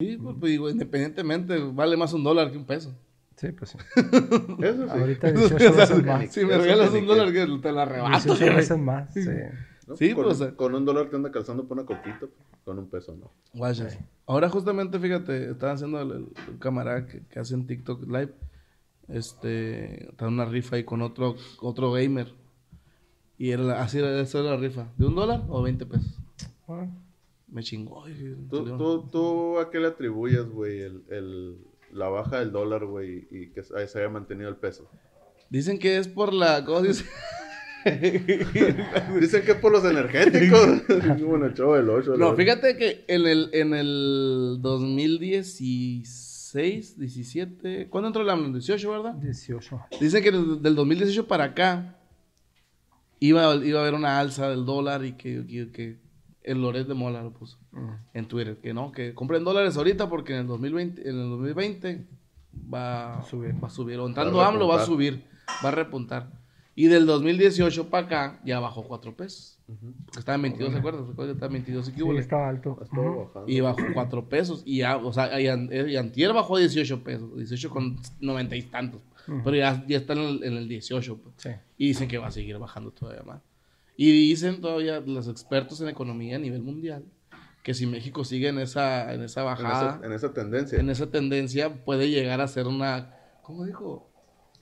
Sí, pues, pues, digo, independientemente, vale más un dólar que un peso. Sí, pues sí. Eso sí. Ahorita O 18 sea, veces más. si me Eso regalas un dólar, que te la arrebato. 18 veces más, sí. ¿no? Sí, con, pues, con un dólar te anda calzando por una coquita, pues, con un peso, ¿no? Guachas. Ahora justamente, fíjate, estaban haciendo el, el- el camarada que, que hace en TikTok Live. Este, está una rifa ahí con otro, otro gamer. Y era, así era, esa era la rifa. ¿De un dólar o 20 pesos? Bueno, Me chingó. ¿Tú, tú, tú a qué le atribuyes, güey, el, el, la baja del dólar, güey, y que se haya mantenido el peso? Dicen que es por la. ¿Cómo dice? Dicen que es por los energéticos. bueno, el chavo del 8. No, fíjate que en el, en el 2016, 17. ¿Cuándo entró el AMLO? ¿En 18, verdad? 18. Dicen que del del 2018 para acá iba, iba a haber una alza del dólar y que, que, que el Loret de Mola lo puso en Twitter. Que no, que compren dólares ahorita porque en el 2020, en el 2020 va a subir. Va a subir. O entrando Va a AMLO va a subir, va a repuntar. Y del 2018 para acá ya bajó 4 pesos. Porque estaba en 22, ¿se acuerdan? ¿Se acuerdan que estaba en 22 y Sí, estaba alto. Y bajó 4 pesos. Y ya, o sea, y antier bajó 18 pesos. 18 con 90 y tantos. Pero ya, ya está en el, en el 18. pues. Sí. Y dicen que va a seguir bajando todavía más. Y dicen todavía los expertos en economía a nivel mundial que si México sigue en esa, en esa En bajada, esa, en esa tendencia. en esa tendencia, puede llegar a ser una, ¿cómo dijo?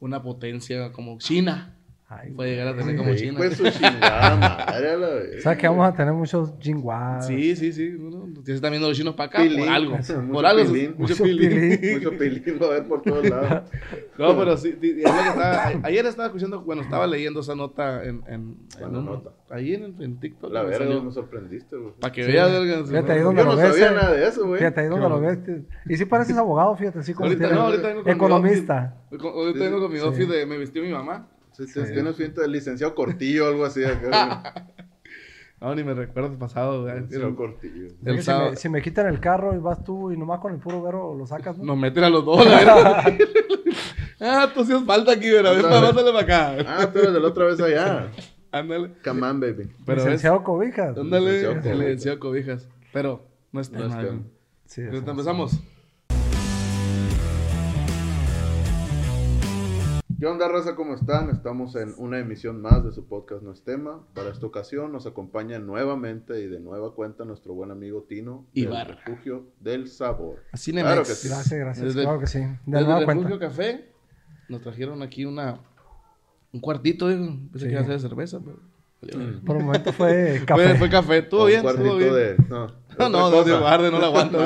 Una potencia como China. Ay, Puede llegar a tener como Sí, China. Pues su chingada madre a la vez. O sea que vamos a tener muchos jinguas. Sí, sí, sí. Ya se están viendo los chinos para acá Pilín. por algo. Mucho Por algo. pilín. Mucho Mucho pilín. pilín. Mucho pilín va a haber por todos lados. No, pero sí, que estaba- ayer estaba escuchando, bueno, estaba leyendo esa nota en, en, ¿Cuál en un- nota? ahí en, en TikTok. La verga, salió. me sorprendiste, güey. Para que Sí. veas, verga, Fíjate ahí no, donde Yo no lo ves. sabía eh. nada de eso, güey. Fíjate ahí donde lo ves. Y sí pareces abogado, fíjate, así como Ahorita no, ahorita vengo con mi Economista. Ahorita vengo con mi outfit de me vistió mi mamá. Sí, sí, Tienes pinta de licenciado Cortillo o algo así. acá, No, ni me recuerdo el pasado. güey. güey. Licenciado Cortillo. El si, me, si me quitan el carro y vas tú y nomás con el puro vero lo sacas, ¿no? Nos meten a los dos, la ah, tú hacías falta aquí, pero a ver, pásale para acá. Ah, tú eres de la otra vez allá. Ándale. Come on, baby. Pero es, Licenciado Cobijas. ándale, Licenciado el Cobijas. licenciado Cobijas. Pero no es No es tema. güey. Sí, empezamos. ¿Qué onda, raza? ¿Cómo están? Estamos en una emisión más de su podcast No es tema. Para esta ocasión nos acompaña nuevamente y de nueva cuenta nuestro buen amigo Tino Ibarra. del Refugio del Sabor. Así Claro que sí. Gracias, gracias. Desde- claro que sí. De Desde nueva el cuenta. Refugio Café nos trajeron aquí una un cuartito, digo. Pensé Sí. que iba a ser de cerveza, pero. Por un momento fue café. fue café, Un bien, cuartito estuvo bien. de... No, No, no, de guarde, no la aguanto.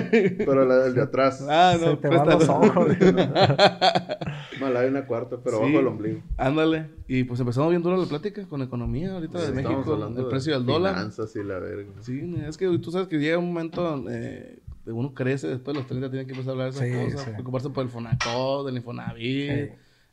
Del. Pero la del de atrás. Ah, no, Se te van los ojos. Mala hay una cuarta, pero Sí. bajo el ombligo. Ándale. Y pues empezamos bien duro la plática con economía ahorita de Estamos México, hablando el de precio del dólar. Finanzas y la verga. Sí, es que tú sabes que llega un momento eh, de uno crece, después de los 30 tiene que empezar a hablar de esas Sí, cosas, sí. preocuparse por el Fonacot, el Infonavit, Sí.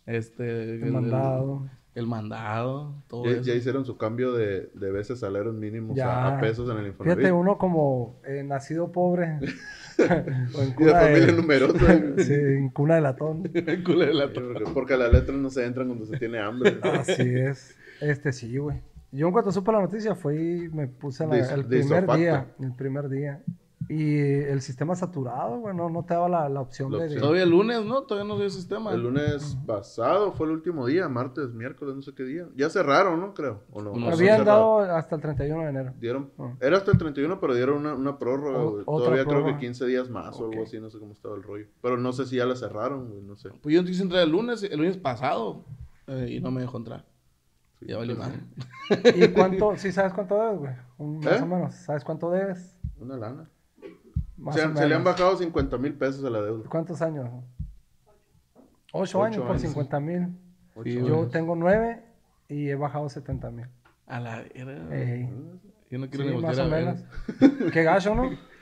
este, El mandado. el mandado, todo Ya, eso. ya hicieron su cambio de, de veces salarios mínimos Ya. a, a pesos en el Infonavit. Fíjate, uno como eh, nacido pobre. o en Y de cuna familia de, numerosa. sí, en cuna de latón. El culo de la Sí, porque, las letras no se entran cuando se tiene hambre. Así es. Este sí, güey. Yo en cuanto supe la noticia fui y me puse la- Dis- el primer disofacto. día. El primer día. Y el sistema saturado, güey. No, no te daba la, la opción La de... opción. Todavía el lunes, ¿no? Todavía no dio sistema. El lunes pasado fue el último día, martes, miércoles, no sé qué día. Ya cerraron, ¿no? Creo. ¿O no? No ¿O sé. Habían dado hasta el 31 de enero. Dieron, Ah. Era hasta el 31, pero dieron una, una prórroga, güey. Todavía creo que 15 días más o algo así, no sé cómo estaba el rollo. Pero no sé si ya la cerraron, güey, no sé. Pues yo quise entrar el lunes, el lunes pasado, eh, y no me dejó entrar. Ya vale pues, mal. ¿Y cuánto? ¿Sí sabes cuánto debes, güey? Un- Más ¿Eh? o menos. ¿Sabes cuánto debes? Una lana. Más Se, se le han bajado 50 mil pesos a la deuda. ¿Cuántos años? Ocho, Ocho años por años. 50 mil. Sí, Yo años. tengo nueve y he bajado 70 mil. A la era. Yo no quiero Sí, ni más o menos. Qué gacho, ¿no?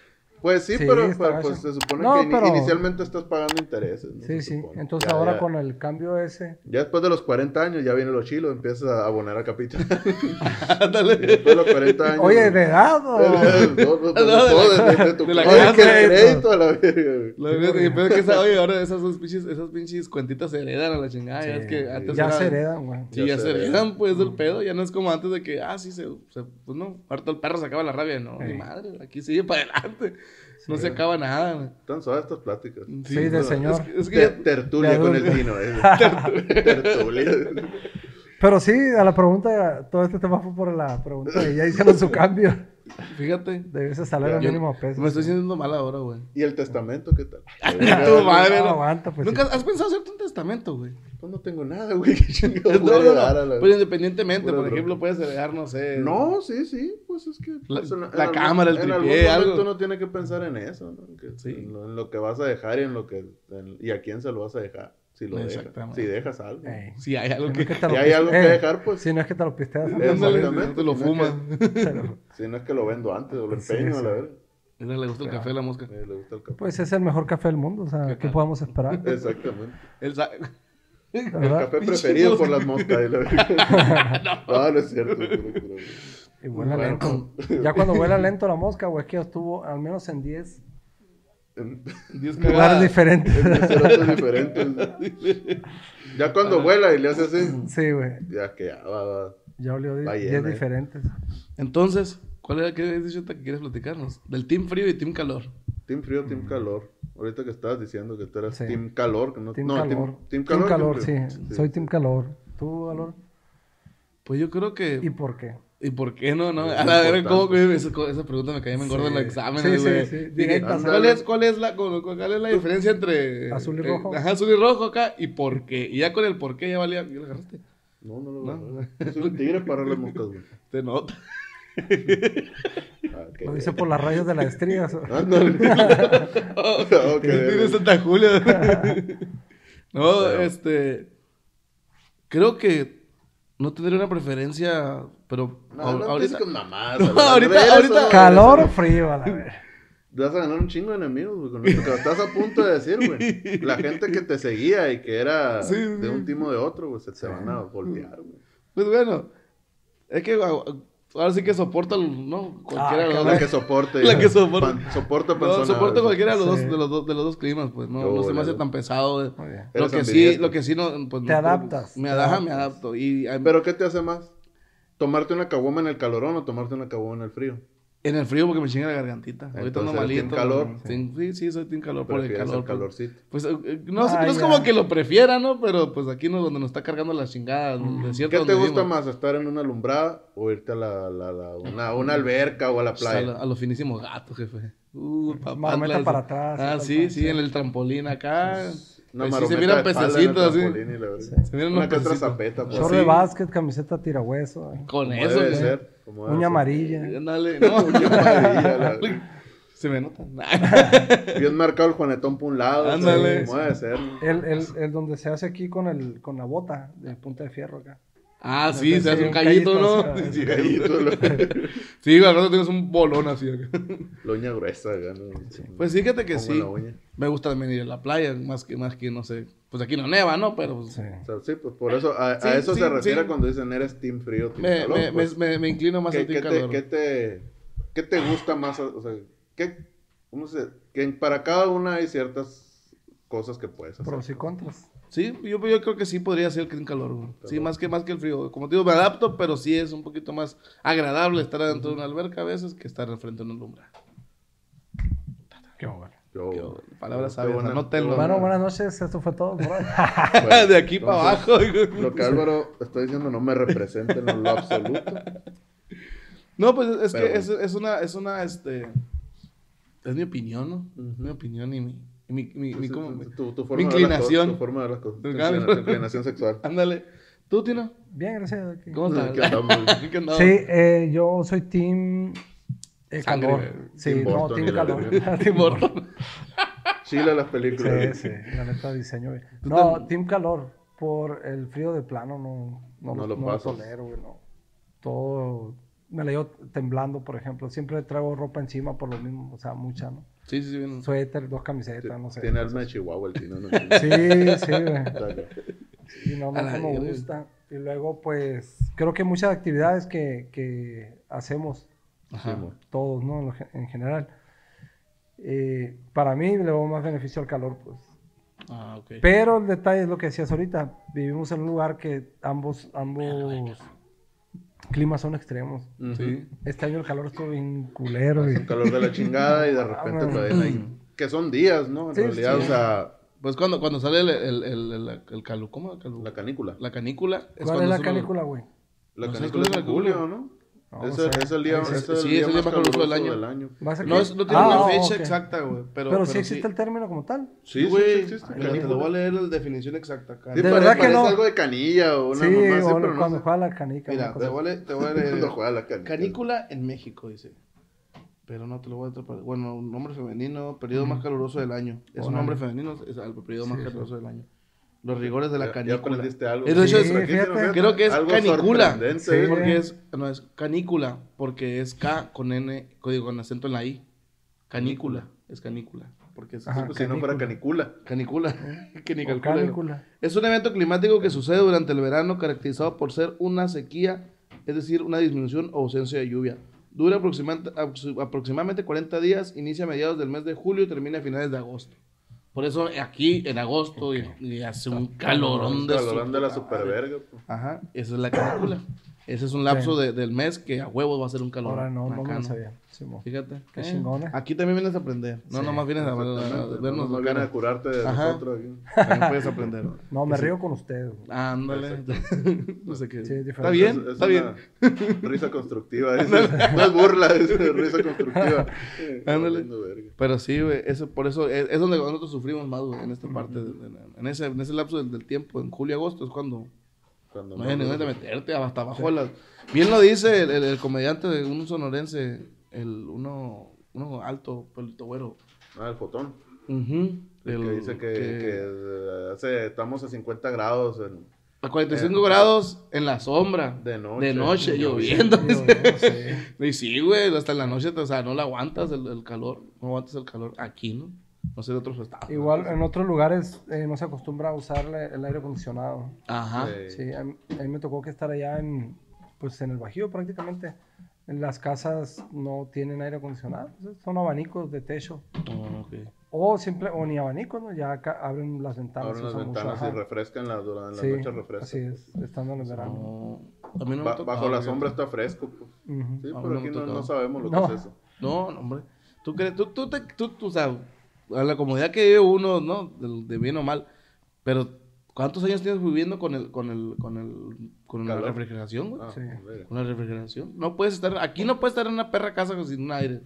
Pues sí, Sí, pero, pues se supone No, que pero- inicialmente estás pagando intereses. ¿no? Sí, sí. Entonces Ya, ahora ya. con el cambio ese. Ya después de los 40 años ya viene lo chilo, empiezas a abonar a capital. Ándale. después de los 40 años. Oye, ¿de edad o? No, no, no, No, de la- de, de tu de la crédito, casa. crédito a la verga. güey. La verdad, y peor que esa, oye, ahora esas pinches, esas pinches cuentitas se heredan a la chingada. ya es que antes ya era- se heredan, güey. Sí, ya, se heredan, pues, del pedo. Ya no es como antes de que, ah, sí, se, pues no, ahorita el perro se acaba la rabia. No, mi madre, aquí sigue para adelante. No se acaba nada. Están suaves estas pláticas. Sí, de no, señor. Es que, es que Ter- tertulia de con el tino. eh. tertulia. Pero sí, a la pregunta, todo este tema fue por la pregunta de ya hicieron su cambio fíjate, de ese salario Ya. mínimo a pesos. me estoy sintiendo mal ahora, güey. ¿Y el testamento qué tal? Tu madre, no, no. aguanta, pues. ¿Nunca sí. has pensado hacerte un testamento, güey? Pues no tengo nada, güey. ¿Qué chingados No, no, no, Pero independientemente, por ejemplo, puedes heredar, no sé. No, sí, sí, pues es que... La- pues, en- en la algún- cámara, el En tripié, algún momento algo. uno tiene que pensar en eso, ¿no? Que- Sí. En, lo, en lo que vas a dejar y en lo que... en- y a quién se lo vas a dejar. Si lo dejas. Exactamente. Si dejas algo. Si hay algo Si no que. es Si hay algo que eh, dejar, pues... Si no es que te lo pisteas. Es- antes de Ándale, morir, no te lo Si no es que- fumas. Si no es que lo vendo antes o lo Sí, empeño, a la verga. Mira, le gusta el café a la mosca. Eh, le gusta el café. Pues es el mejor café del mundo, o sea, ¿Qué podemos esperar? Exactamente. El ¿Verdad? café preferido por las moscas. la no, no es cierto. Y vuela Bueno. lento. Ya cuando vuela lento la mosca, güey, es que estuvo al menos en 10 En- diferentes. en restaurantes diferentes. Ya cuando vuela y le hace así, Sí, güey. ya que ya va, va. Ya olió Va 10 llena, eh. diferentes. Entonces, ¿cuál era que dicho que quieres platicarnos? Del team frío y team calor. Team frío, team calor. Ahorita que estabas diciendo que tú eras Sí. team calor. Que no, Team no, calor. Team, team Team calor. calor, team sí. frío. Soy team calor. ¿Tú, calor? Pues yo creo que. ¿Y por qué? ¿Y por qué no? no? A la importante. ¿cómo que esa, esa pregunta me caía me engorda en los Sí. exámenes, Sí, sí, güey? sí. Dije, Directa, ¿cuál, es, ¿Cuál es la cuál, es la diferencia entre Azul y eh, rojo? ajá, azul y rojo acá y por qué? Y ya con el por qué ya valía, ya lo agarraste. No, no lo No. no. Soy un tigre para las moscas, güey. Te nota. Ah, Lo dice por las rayas de las estrías. Ándale. Oh, bien. Santa Julia. no, este. Creo que no tendría una preferencia, pero No, ahor- no ahorita. con mamadas. No, ahorita- ahorita- eso, ¿Calor o frío? A la vez. Vas a ganar un chingo de enemigos, güey, con esto que estás a punto de decir, güey. La gente que te seguía y que era Sí, de un timo de otro, güey, se te van a voltear, güey. Pues bueno, es que ah, ahora sí que soporta, ¿no? Cualquiera Ah, de los La dos. que soporte. La que soporta. Pan- soporta No, personas. soporta cualquiera de los, dos, Sí. de, los dos, de los dos climas, pues no, Yo, no se me hace tan pesado. eh. Lo Eres que sí, lo que sí no, pues, Te no- adaptas, Me adapto, me adapto. Y Pero ¿qué te hace más? ¿Tomarte una caguama en el calorón o tomarte una caguama en el frío? En el frío porque me chinga la gargantita. Ahorita Entonces, ando ¿eres team malito. calor? Sí, sí, sí, soy team calor por el calor. el pues. calorcito. Pues eh, eh, no, Ah, no es ya. como que lo prefiera, ¿no? Pero pues aquí no donde nos está cargando la chingada. el desierto ¿Qué te gusta vivimos. más? ¿Estar en una alumbrada o irte a la, la- la- una, a una alberca o a la Pues, a, playa? lo- a los finísimos gatos, jefe. Uh, Marometa papantla, para atrás, Ah, sí, sí, sí, en sí. el trampolín acá. Una Pues sí, se miran pececitos verga. Se miran Una que zapeta, pues. Short Sí. de básquet, camiseta tirahueso. eh. Con eso, debe ser, Uña amarilla. Ándale, no. Uña amarilla, la- Se me nota. Bien marcado el juanetón por un lado. Ándale. Como debe ser. ¿no? El, el, el donde se hace aquí con, el, con la bota de punta de fierro acá. Ah, sí, Sí, se hace un un callito, callito, ¿no? sí, Sí, Gallito, la- Sí, al rato tienes un bolón así. acá. La uña gruesa, acá, ¿no? Pues fíjate que sí. la uña. Me gusta también ir a la playa, más que, más que, no sé. Pues aquí no neva, ¿no? Pero pues, Sí. O sea, sí, pues por eso, a, a eso sí, se refiere sí. cuando dicen eres team frío, team me, calor. me, pues. me, me, me inclino más ¿Qué, al team qué te, calor. qué te- qué te gusta más? O sea, ¿qué, cómo se, que para cada una hay ciertas cosas que puedes hacer. Pros y contras. Sí, yo, yo creo que sí podría ser el team calor, güey. Sí, más que, más que el frío. Como te digo, me adapto, pero sí es un poquito más agradable estar dentro de una alberca a veces que estar enfrente de una lumbra. Yo- palabras sabias, buena- Bueno, buena- buenas noches. Esto fue todo. bueno, de aquí para abajo. Lo que Álvaro está diciendo no me representa en lo absoluto. No, pues es Pero que es, es una, es una, este, es mi opinión, ¿no? Ujú. Mi opinión y mi, y mi, mi, mi, Mi- tu, tu mi forma de ver las cosas, inclinación. Tu forma de ver las cosas. Tu inclinación sexual. Ándale. ¿Tú, Tino? Bien, gracias. ¿Cómo estás? ¿Qué andamos? ¿Qué andamos? Sí, eh, yo soy team Sangre, calor. Sí, no, Burton la calor. Team Burton. Chile las películas. Sí, sí, la neta diseño, güey. ¿Tú No, team calor. Por el frío de plano no, no, No no lo lo, pasas. tolero, güey. No. Todo me la llevo temblando, por ejemplo. Siempre traigo ropa encima por lo mismo, o sea, mucha, ¿no? Sí, sí, sí. bien. Suéter, dos camisetas, no sé. Tiene alma de Chihuahua el chino, ¿no? Sí, sí, güey. Y no, no me gusta. Y luego, pues, creo que muchas actividades que, que hacemos Ajá. Todos, ¿no? En, general. Eh, para mí le veo más beneficio al calor, pues. Ah, ok. Pero el detalle es lo que decías ahorita. Vivimos en un lugar que ambos, ambos climas son extremos. Ujú. Sí. Este año el calor estuvo bien culero. y- Un calor de la chingada y de repente Ah, te ven ahí. Que son días, ¿no? En Sí, realidad, sí. o sea, Pues cuando, cuando sale el, el, el, el, el calu, ¿cómo? Calu- la canícula. La canícula. es ¿Cuál es la canícula, güey? La No canícula es ¿cuál en julio, canícula? ¿no? No, es, no el, sé. es el día, Sí, es sí, el sí, día es el más día más caluroso del año. ¿Vas a No, es- no tiene Ah, una oh, fecha ok. exacta, güey. Pero, Pero, pero sí existe el término como tal. Sí, sí, güey. sí existe. Te lo voy a leer la definición exacta acá. Sí, De verdad que no. algo de canilla o una sí, mamá o pero no cuando sé. juega la canica. Mira, te voy a leer, te voy a leer. Cuando juega la canícula. Canícula en México, dice. Pero no te lo voy a atrapar. Bueno, un nombre femenino, periodo más caluroso del año. Es un nombre femenino, es el periodo más Sí, sí. caluroso del año. Los rigores de la Ya- Ya canícula. aprendiste algo. Eso Sí, es- fíjate. Creo que es Algo canícula. Porque es, no, es canícula, porque es K con N, código con acento en la I. Canícula, es canícula. Porque es Ajá. Pues si no fuera canícula. canícula. que ni canícula. Es un evento climático que sucede durante el verano caracterizado por ser una sequía, es decir, una disminución o ausencia de lluvia. Dura aproximadamente 40 días, inicia a mediados del mes de julio y termina a finales de agosto. Por eso aquí en agosto y, y hace un calorón de Calorón de la su- superverga. pues. Ajá, esa es la canícula. Ese es un lapso de- del mes que a huevos va a ser un calor. Ahora no, no me lo sabía. Fíjate. Qué Eh, chingón, eh. Aquí también vienes a aprender. No, Sí, nomás vienes a, a- a Exactamente. vernos No la viene cara. a curarte de Ajá. nosotros aquí. También puedes aprender. No, me río con ustedes. güey. Ándale. no sé qué. Sí, es está bien, Es- es está bien. Risa constructiva. es- no es burla, es risa constructiva. Eh, Ándale. Pero sí, güey, eso, por eso es, es donde nosotros sufrimos más, güey, en esta parte, de- en, ese, en ese lapso del, del tiempo, en julio y agosto, es cuando Cuando no nos- dónde meterte, hasta abajo de las... Bien lo dice el, el- el comediante de un sonorense, el uno, uno alto, pelito güero. Ah, el fotón. El que dice que, que que, eh, hace, estamos a 50 grados en, a 45 eh, grados en la sombra, de noche. de noche, lloviendo. Y sí, güey, hasta en la noche, o sea, no la aguantas el, el calor, no aguantas el calor aquí, ¿no? No sé de otros estados. Igual en otros lugares eh, no se acostumbra a usar le- el aire acondicionado. Ajá. Sí. Sí, a mí, a mí me tocó que estar allá en, pues en el Bajío prácticamente. En las casas no tienen aire acondicionado, pues, son abanicos de techo. Oh, ok. O simple, o ni abanicos, ¿no? Ya acá abren las ventanas. Abren las usan mucho, ventanas y ajá. refrescan la, durante las Sí, noches refrescan. así es, estando en el verano. No, a mí no Ba- bajo la fíjate. sombra está fresco. Pues. Ujú. Sí, A mí pero no aquí no, sabemos lo No. que es eso. No, hombre. ¿Tú crees? Tú, tú, te- tú, tú, sea, a la comodidad que vive uno, ¿no? De, de bien o mal. Pero, ¿cuántos años tienes viviendo con el, con el, con el, con la refrigeración, güey? Ah, Sí. Con la refrigeración. No puedes estar, aquí no puedes estar en una perra casa sin un aire.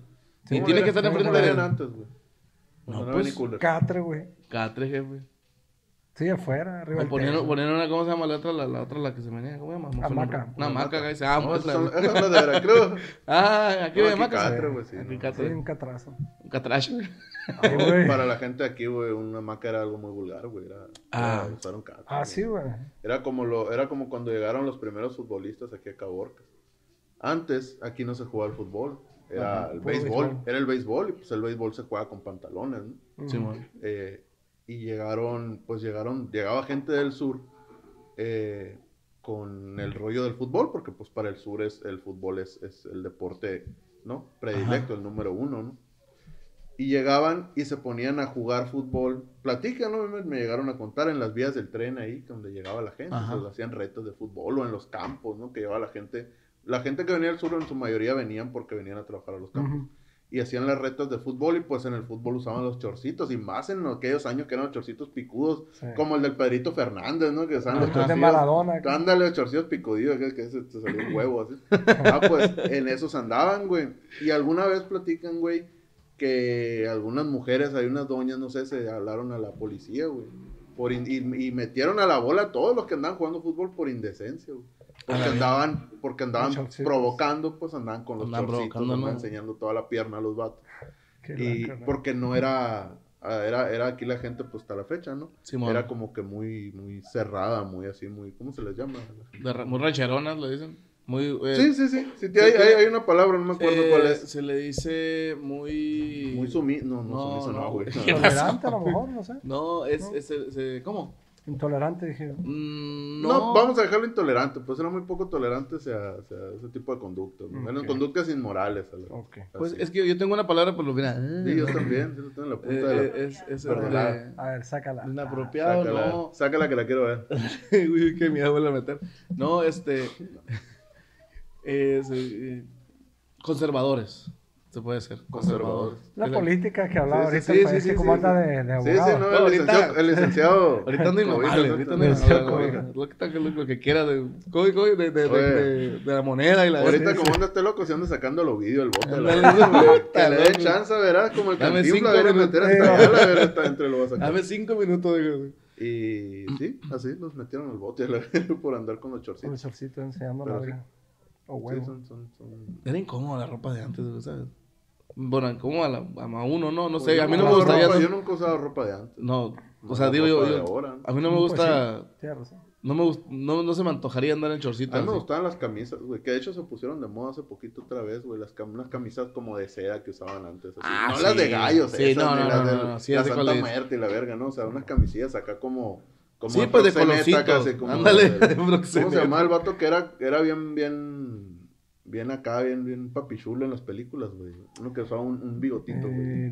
Sí, y ¿Cómo tiene que estar enfrente de antes, güey? No, No, pues, ni cooler. Catre, güey. cada tres, jefe. Sí, afuera, arriba O techo. ponían una, ¿cómo se llama la otra? La, la otra, la que se menea, ¿cómo se llama? Hamaca. Una hamaca, güey. Se llama, No, pues, la- son, esas son las de Veracruz. Ah, aquí No, hay aquí hamacas. catre, güey, sí, Aquí no. Sí, catre. un catrazo. Un catracho. Ay, güey. Para la gente de aquí, güey, una hamaca era algo muy vulgar, güey. Era, Ah. era usar un catre, Ah, güey. sí, güey. Era como, lo, era como cuando llegaron los primeros futbolistas aquí a Caborcas. Antes, aquí no se jugaba el fútbol. Era Ajá, el béisbol. béisbol. Era el béisbol y pues el béisbol se juega con pantalones, ¿no? Sí, man. Eh, y llegaron, pues llegaron, llegaba gente del sur eh, con el rollo del fútbol, porque pues para el sur es, el fútbol es, es el deporte, ¿no? Predilecto, el número uno, ¿no? Y llegaban y se ponían a jugar fútbol. Platican, ¿no? Me, llegaron a contar en las vías del tren ahí, donde llegaba la gente. Ajá. pues, hacían retos de fútbol o en los campos, ¿no? Que llevaba la gente. La gente que venía del sur en su mayoría venían porque venían a trabajar a los campos y hacían las retas de fútbol y pues en el fútbol usaban los chorcitos y más en aquellos años que eran los chorcitos picudos Sí. como el del Pedrito Fernández, ¿no? Que usaban los Ajá. De chorcitos. Maradona. Ándale, los chorcitos picudillos, que, que se te salió un huevo así. Ah, pues en esos andaban, güey. Y alguna vez platican, güey, que algunas mujeres, hay unas doñas, no sé, se hablaron a la policía, güey. Por in- y, y metieron a la bola a todos los que andaban jugando fútbol por indecencia, güey. Porque andaban, porque andaban provocando, pues andaban con los Andaban chorcitos, andaban ¿no? enseñando toda la pierna a los vatos. Qué Y porque no era, era, era aquí la gente, pues hasta la fecha, ¿no? Simón. Era como que muy, muy cerrada, muy así, muy, ¿cómo se les llama? Muy rancheronas, le dicen. Muy, eh, Sí, sí, sí. sí, hay, hay, hay una palabra, no me acuerdo eh, cuál es. Se le dice muy... Muy sumiso. No, no, No, sumiso, no, no, güey. Intolerante a lo mejor, no sé. No, es, es, es- eh, ¿cómo? Intolerante, dije. Mm, No, no, vamos a dejarlo intolerante, pues era muy poco tolerante hacia, hacia ese tipo de conductas. ¿no? Eran Ok. conductas inmorales. la- Ok. Pues es que yo tengo una palabra, pero mira... Sí, yo también, yo lo tengo en la punta de la... Eh, eh, es, es de- A ver, sácala. inapropiado, sácala, no. sácala que la quiero ver. Uy, qué miedo vuelve a meter. No, este. Es, eh, conservadores. Se puede ser. Conservadores. La política que hablaba Sí, sí, ahorita, sí, sí, sí, como sí, anda sí. de, de Sí, sí, abogado. no, No, el, ahorita- licenciado, el licenciado... Ahorita Cobija, inmamable, ¿no? ahorita El licenciado inmamable. Lo que, lo, lo que quiera de, de, de, de, Oye. de- de la moneda y la Ahorita sí, como sí. anda este loco, se anda sacando los vídeos el bote. La le dé chance, verás, como el cinco viene a minutos. meter hasta allá, verdad, hasta entre lo va a sacar. Dame cinco minutos. digo. Y sí, así los metieron al bote por andar con los Con el chorcitos. enseñando Pero la sí. verga. O Sí, huevo. son, son, son... Era incómoda la ropa de antes, güey, ¿sabes? Bueno, incómoda a, la- a uno, no, no Pues sé. A mí no me gustaría. ropa- no- Yo nunca usado ropa de antes. No, o sea, digo yo, ahora. a mí no me Pues gusta, Tienes razón. no me gust- no, no se me antojaría andar en A chorcitas. mí me gustaban las camisas, güey, que de hecho se pusieron de moda hace poquito otra vez, güey, las cam- unas camisas como de seda que usaban antes. así. Ah, no sí. las de gallos, Sí, esas, no, ni no, las de no, no, sí, la Santa. Muerte y la verga, ¿no? O sea, unas camisillas acá como... como Sí, pues de como Ándale, ¿Cómo se llamaba el vato que era, era bien, bien... Bien acá, bien, bien papichulo en las películas, güey. Uno que usaba un, un bigotito, güey.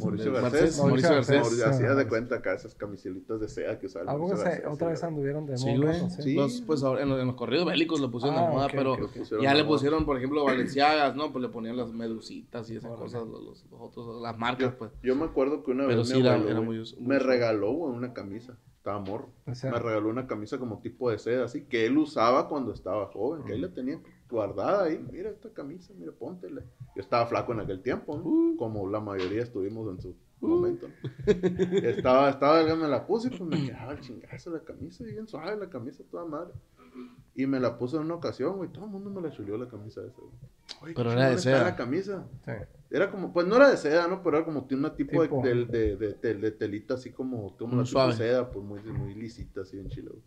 Mauricio Garcés. Mauricio Mauricio Garcés. Garcés. Mauricio, hacía de Ah, cuenta acá esas camiselitas de seda que usaba Algo Garcés, otra vez anduvieron de Sí, moda. Sí. Los, pues ahora en los, en los corridos bélicos lo pusieron Ah, de moda, ok, pero ya le moda. pusieron, por ejemplo, Valenciagas, ¿no? Pues le ponían las medusitas y esas cosas, los, los- los otros, las marcas, pues. yo me acuerdo que una Pero vez sí mi era- abuelo, era güey, muy us- me muy regaló una camisa. Estaba morro. O sea, me regaló una camisa como tipo de seda, así que él usaba cuando estaba joven, que ahí la tenía guardada ahí. Mira esta camisa, mira, póntela. Yo estaba flaco en aquel tiempo, ¿no? Uh. como la mayoría estuvimos en su momento. estaba, estaba, delgada, me la puse y pues me quedaba el chingazo la camisa, y bien suave la camisa, toda madre. Y me la puse en una ocasión, güey. Todo el mundo me la chuleó la camisa esa, güey. Pero era de seda. la camisa. sí. Era como, pues no era de seda, ¿no? Pero era como tiene una tipo, Tipo. De, de, de, de tel- de telita así como, como la tipo seda, pues muy, muy lisita, así en chile. güey.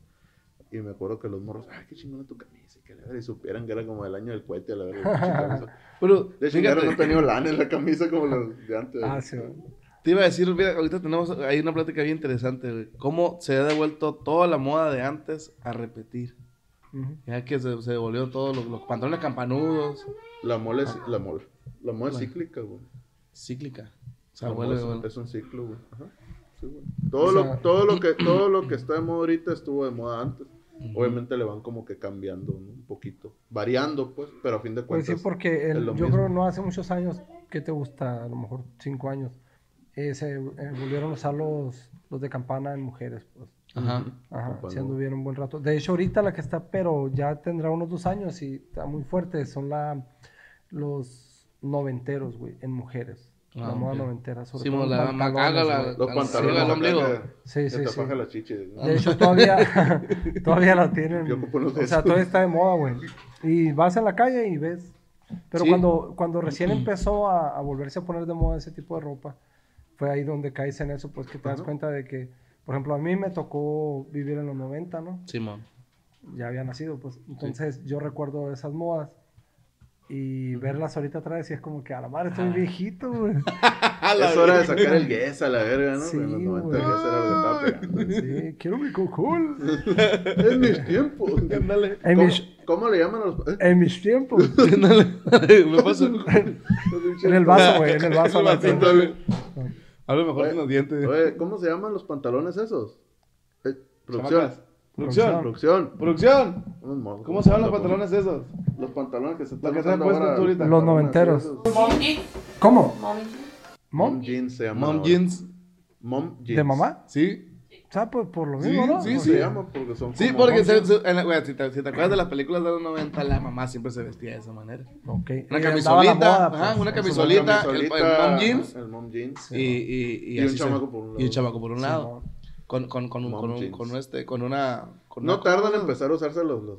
Y me acuerdo que los morros, ay, qué chingona tu camisa, y que la verdad, y supieran que era como del año del cohete, a la verdad. Pero, De hecho, fíjate, no tenía lana en la camisa como los de antes. Ah, sí. te iba a decir, mira, ahorita tenemos, hay una plática bien interesante, güey. Cómo se ha devuelto toda la moda de antes a repetir. Ya que se, se devolvió todos los, los pantalones campanudos, La mole, es- la mole, la mole es cíclica, güey. cíclica. O sea, vuelve, es, es un ciclo, güey. Ajá. Sí, güey. Todo, O lo, todo, lo que, todo lo que está de moda ahorita estuvo de moda antes. Obviamente le van como que cambiando ¿no? un poquito, variando pues, pero a fin de Pues cuentas. sí, porque el- es lo yo mismo. creo no hace muchos años, ¿qué te gusta? A lo mejor cinco años, eh, se eh, volvieron a usar los, los de campana en mujeres, pues. Ajá. Ajá, se anduvieron un buen rato. De hecho, ahorita la que está, pero ya tendrá unos dos años y está muy fuerte, son la, los noventeros, güey, en mujeres. Ah, la moda noventera, sobre Sí, todo la macaga, la-. Los Al- pantalones al acá ombligo. Sí, sí, sí. la chichi. ¿no? De hecho, todavía, todavía la tienen. Yo O sea, esos. todavía está de moda, güey. Y vas en la calle y ves. Pero Sí. cuando, cuando recién empezó a, a volverse a poner de moda ese tipo de ropa, fue ahí donde caes en eso, pues que te das Ajá. cuenta de que, por ejemplo, a mí me tocó vivir en los 90, ¿no? Simón. Ya había nacido, pues. Entonces yo recuerdo esas modas y verlas ahorita otra vez y es como que a la madre estoy viejito, güey. Es hora de sacar el guess a la verga, ¿no? Sí, en los 90 güey. el guess era lo que estaba pegando. Sí, quiero mi cocol. en mis tiempos. Ándale. En ¿Cómo, mis, cómo le llaman a los.? eh? en mis tiempos. Ándale. Me paso. En el vaso, güey, en el vaso. El vasito, güey. Hablo mejor Oye, que los dientes. Oye, ¿cómo se llaman los pantalones esos? Eh, producción. Producción. Producción. Producción. ¿Cómo se llaman los pantalones esos? Los pantalones que se están que usando traes puesto ahora. tú ahorita. Los noventeros. esos. Mom jeans. ¿Cómo? Jeans. Mom ¿Mom? jeans se llama. Mom jeans. Mom jeans. ¿De mamá? Sí. O sea, pues por lo Sí, mismo, ¿no? sí, ¿Cómo sí. se llama? Porque son Sí, porque mom se- jeans. se- en la- güey, si, te, si te acuerdas de las películas de los 90, la mamá siempre se vestía de esa manera. Ok. Una camisolita, la moda, ajá, pues, una camisolita, el- el mom jeans. El mom jeans. Y, y, y, Y un chamaco por un Y un chamaco por un Sí, lado. Con, con, con, un, con, un, con, este, con una... Con No una- tardan en empezar a usarse los. los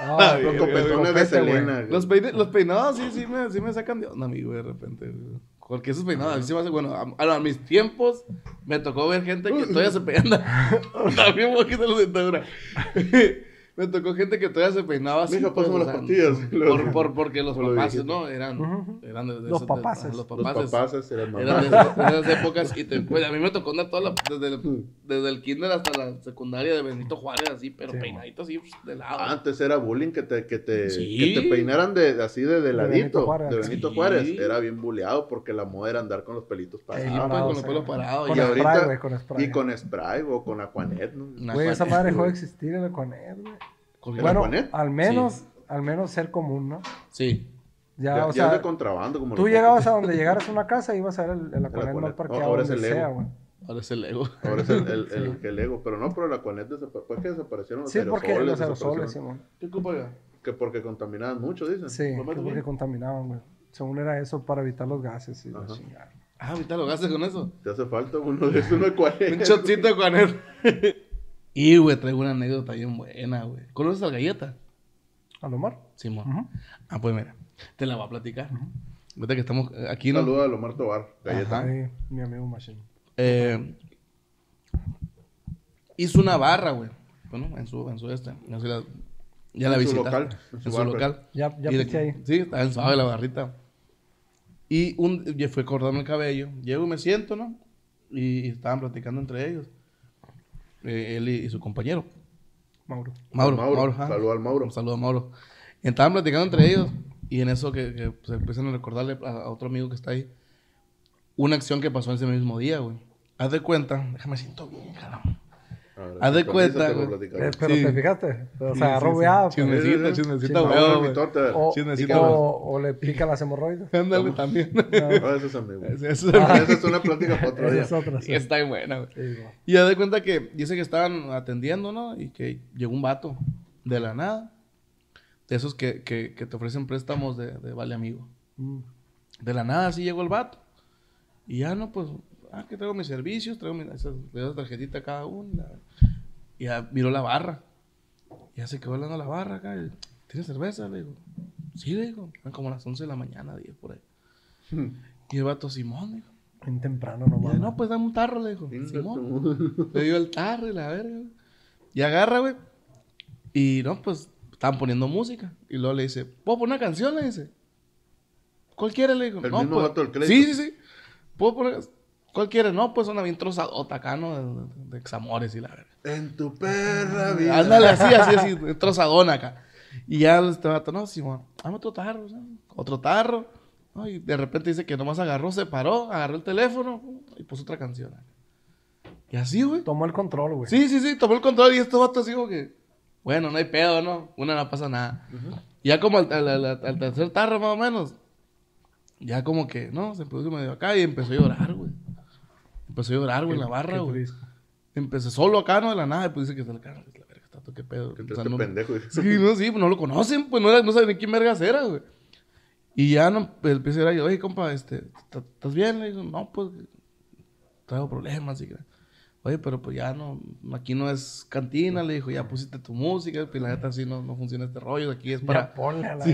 Ah, los copetones de. Selena. Los, peine- los peinados sí, sí me, sí me sacan de onda, amigo, de repente. güey. Porque esos peinados, a mí se me hace, bueno, a, a- a mis tiempos me tocó ver gente que todavía se peina. También un poquito la dentadura. Me tocó gente que todavía se peinaba así. Mija, pues, pásame o las pastillas. Por, por- porque los Por papás. ¿no? Eran, de, de Los de- papaces. Los papás eran de esas, de esas épocas y te, pues, a mí me tocó andar toda la, desde, el, desde el kinder hasta la secundaria de Benito Juárez, así, pero Sí, peinadito así, pues, de lado. Antes era bullying que te, que te, Sí. que te peinaran de, así de, de ladito, Benito Juárez. de Benito Sí. Juárez. Era bien bulleado porque la moda era andar con los pelitos Ey, Sí, parados. pues, parados, con los pelos parados. Con y spray, con spray. y con spray o con Aquanet, ¿no? Una Güey, esa madre dejó de existir el Aquanet, güey. Con- ¿El Bueno, al menos, al menos ser común, ¿no? Sí. Ya, Ya, o ya sea, es de contrabando. Como tú los llegabas a donde llegaras a una casa y ibas a ver el, el Aquanet mal parqueado Ahora es donde el sea, güey. Ahora es el Lego. Ahora es el, el, el, el Lego. Pero no, pero el Aquanet pues que desaparecieron los Sí, porque los aerosoles, aerosoles. Simón. ¿Qué ocupa ya? Que porque contaminaban mucho, dicen. Sí, ¿Lo que porque bien? contaminaban, güey. Según era eso para evitar los gases y la chingada. Ah, ahorita lo gastas con eso. Te hace falta uno de esos, uno Aquanet. Un shotcito de. Y, güey, traigo una anécdota bien buena, güey. ¿Conoces al galleta? ¿A lo mar? Simón. Ujú. Ah, pues mira, te la voy a platicar. Ahorita que estamos eh, aquí, ¿no? Saluda a Lomar Tobar, galleta. Ajá. Mi amigo Machine. Eh, hizo una barra, güey. Bueno, en su, en su este. en su- la- ya la En su visitaste. local, En en su, su bar, local. Ya- ya piché ahí. Sí, estaba en suave la barrita. Y un, cortarme el cabello. Llego y me siento, ¿no? Y, y estaban platicando entre ellos. Eh, él y, y su compañero. Mauro. Mauro. Mauro, Mauro, saluda al Mauro. Un saludo a Mauro. Y estaban platicando entre ellos. Y en eso que, que se empiezan a recordarle a, a otro amigo que está ahí. Una acción que pasó ese mismo día, güey. Haz de cuenta. Déjame siento bien, cabrón. Haz de cuenta, güey. Eh, pero Sí. te fijaste, o sea, agarró sí, sí. weado, pues. O, le pica las hemorroides. Ándale también. Ah, ese es amigo. Ese- ese- Esa es una plática para otro día. es otra. sí. Y está bien buena, güey. Y haz de cuenta que dice que estaban atendiendo, ¿no? Y que llegó un vato de la nada. De esos que, que, que te ofrecen préstamos de, de vale amigo. Mm. De la nada así llegó el vato. Y ya no, pues, ah, que traigo mis servicios, traigo mi, esas, le doy tarjetita a cada uno. Y ya miró la barra. Y ya se quedó hablando la barra acá. ¿Tienes cerveza? Le digo. Sí, le digo. Eran como las 11 de la mañana, 10 por ahí. Y el vato, Simón, dijo. Bien temprano, no yo, no, pues dame un tarro, le dijo. Simón. Le dio el tarro y la verga. Y agarra, güey. Y no, pues estaban poniendo música. Y luego le dice, ¿puedo poner una canción? Le dice. ¿Cuál quiere? Le digo. El no, mismo pues. vato del crédito. Sí, sí, sí. ¿Puedo poner? ¿Cuál quiere? No, pues una bien trozadota acá, ¿no? De, de- de examores y la verga. En tu perra vida. Ándale así, así, así, trozadona acá. Y ya este vato, no, Simón, dame otro tarro, ¿sabes? Otro tarro. ¿no? Y de repente dice que nomás agarró, se paró, agarró el teléfono y puso otra canción. Y así, güey. Tomó el control, güey. Sí, sí, sí, tomó el control y estos vatos así como que, bueno, no hay pedo, ¿no? Una no pasa nada. Ya como al, al- al- al tercer tarro más o menos, ya como que, no, se puso medio acá y empezó a llorar, güey. Empezó a llorar, güey, en la barra, güey. triste. Empecé solo acá, ¿no? De la nada, y pues dice que está el carro, la verga, está todo, qué pedo. Que O sea, no- pendejo. Sí, no, sí, pues no lo conocen, pues no, era- no saben ni quién vergas era, güey. Y ya no, pues, empieza a ir oye, compa, este, ¿t- ¿estás bien? Le digo, no, pues, traigo problemas, y oye, pero pues ya no, aquí no es cantina, le dijo, ya pusiste tu música, pues la neta así no, no funciona este rollo, aquí es para... Ya ponle a la...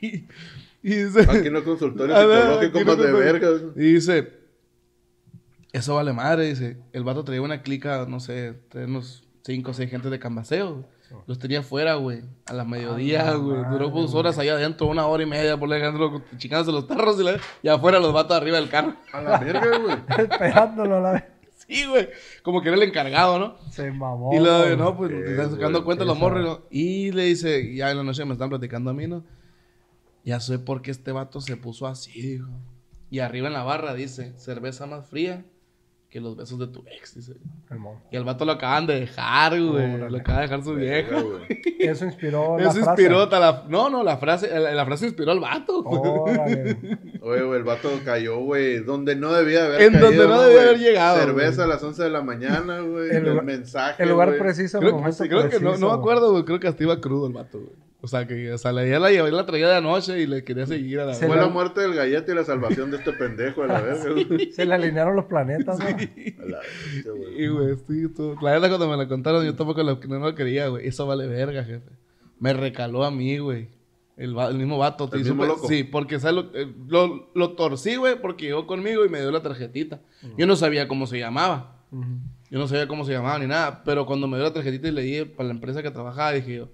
y, y dice, Aquí no consultorio psicológico aquí no más de vergas. y dice, eso vale madre, dice, el vato traía una clica, no sé, unos cinco o seis gentes de cambaseo, los tenía afuera, güey, a la mediodía, la güey, duró dos horas allá adentro, una hora y media, por dentro, chicándose los tarros y, la- y afuera los vatos arriba del carro. A la verga, güey. Esperándolo a la vez. Sí, güey, como que era el encargado, ¿no? Se mamó. Y luego, no, pues, Eh, te están sacando cuenta los morros. ¿no? Y le dice, ya en la noche me están platicando a mí, ¿no? Ya sé por qué este vato se puso así, dijo. Y arriba en la barra dice, cerveza más fría que los besos de tu ex, dice. El mono. Y al vato lo acaban de dejar, güey. Órale. Lo acaba de dejar su vieja. Güey. Eso inspiró la Eso frase. inspiró hasta la... No, no, la frase, la, la frase inspiró al vato. Órale. Oye, güey, el vato cayó, güey, donde no debía haber En donde caído, no debía güey? haber llegado, Cerveza güey. a las 11 de la mañana, güey. El El, lugar- mensaje, El lugar güey. preciso, el Creo, momento creo que no, preciso, no me acuerdo, güey. Creo que hasta iba crudo el vato, güey. O sea, que o sea, la, ya la, llevé, la traía de anoche y le quería seguir a la Se Fue la- la muerte del gallete y la salvación de este pendejo, a la verga, güey. Se le alinearon los planetas, ¿no? A la verga, güey. Y, güey, sí, tú- La verdad, cuando me la contaron, yo tampoco lo, no lo quería, güey. Eso vale verga, jefe. Me recaló a mí, güey. El, va- el mismo vato. ¿El mismo loco? Sí, porque ¿sabes lo, eh, lo, lo torcí, güey, porque llegó conmigo y me dio la tarjetita. Yo no sabía cómo se llamaba. Yo no sabía cómo se llamaba ni nada, pero cuando me dio la tarjetita y leí para la empresa que trabajaba, dije yo,